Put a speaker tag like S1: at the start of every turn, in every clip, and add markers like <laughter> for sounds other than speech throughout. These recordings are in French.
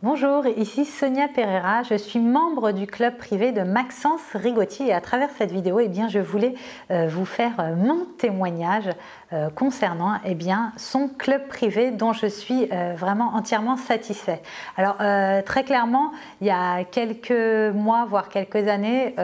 S1: Bonjour, ici Sonia Pereira, je suis membre du club privé de Maxence Rigotier et à travers cette vidéo, eh bien, je voulais euh, vous faire euh, mon témoignage euh, concernant eh bien, son club privé dont je suis vraiment entièrement satisfait. Alors très clairement, il y a quelques mois, voire quelques années,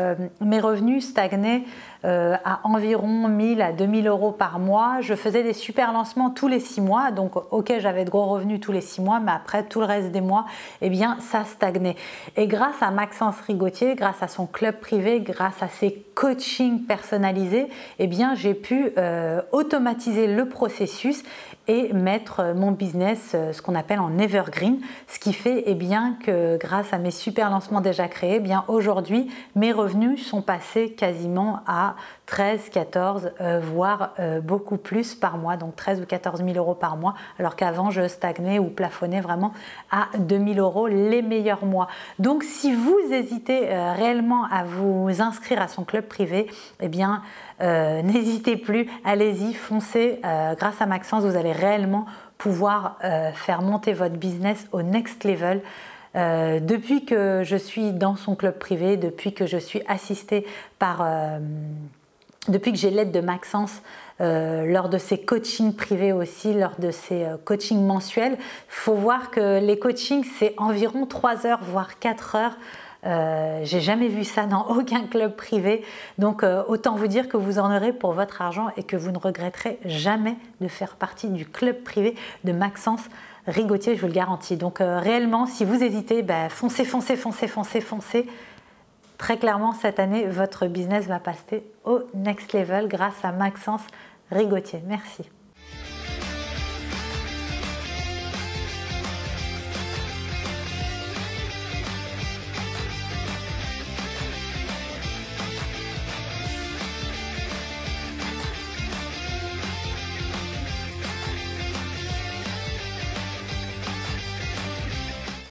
S1: mes revenus stagnaient à environ 1000 à 2000 euros par mois. Je faisais des super lancements tous les six mois, donc ok j'avais de gros revenus tous les six mois, mais après tout le reste des mois, eh bien, ça stagnait. Et grâce à Maxence Rigotier, grâce à son club privé, grâce à ses coachings personnalisés, eh bien, j'ai pu euh, automatiser le processus et mettre euh, mon business, euh, ce qu'on appelle en evergreen, ce qui fait eh bien, que grâce à mes super lancements déjà créés, eh bien aujourd'hui mes revenus sont passés quasiment à 13, 14, voire beaucoup plus par mois, donc 13 ou 14 000 euros par mois, alors qu'avant je stagnais ou plafonnais vraiment à 2000 euros les meilleurs mois. Donc si vous hésitez réellement à vous inscrire à son club privé, eh bien <laughs> n'hésitez plus, allez-y, foncez. grâce à Maxence, vous allez réellement pouvoir euh, faire monter votre business au next level. Euh, depuis que je suis dans son club privé, depuis que je suis assistée par, euh, depuis que j'ai l'aide de Maxence lors de ses coachings privés aussi, lors de ses coachings mensuels, faut voir que les coachings c'est environ 3 heures voire 4 heures euh, j'ai jamais vu ça dans <laughs> aucun club privé. Donc euh, autant vous dire que vous en aurez pour votre argent et que vous ne regretterez jamais de faire partie du club privé de Maxence Rigotier, je vous le garantis. Donc euh, réellement, si vous hésitez, bah, foncez, foncez, foncez, foncez, foncez. Très clairement, cette année, votre business va passer au next level grâce à Maxence Rigotier. Merci.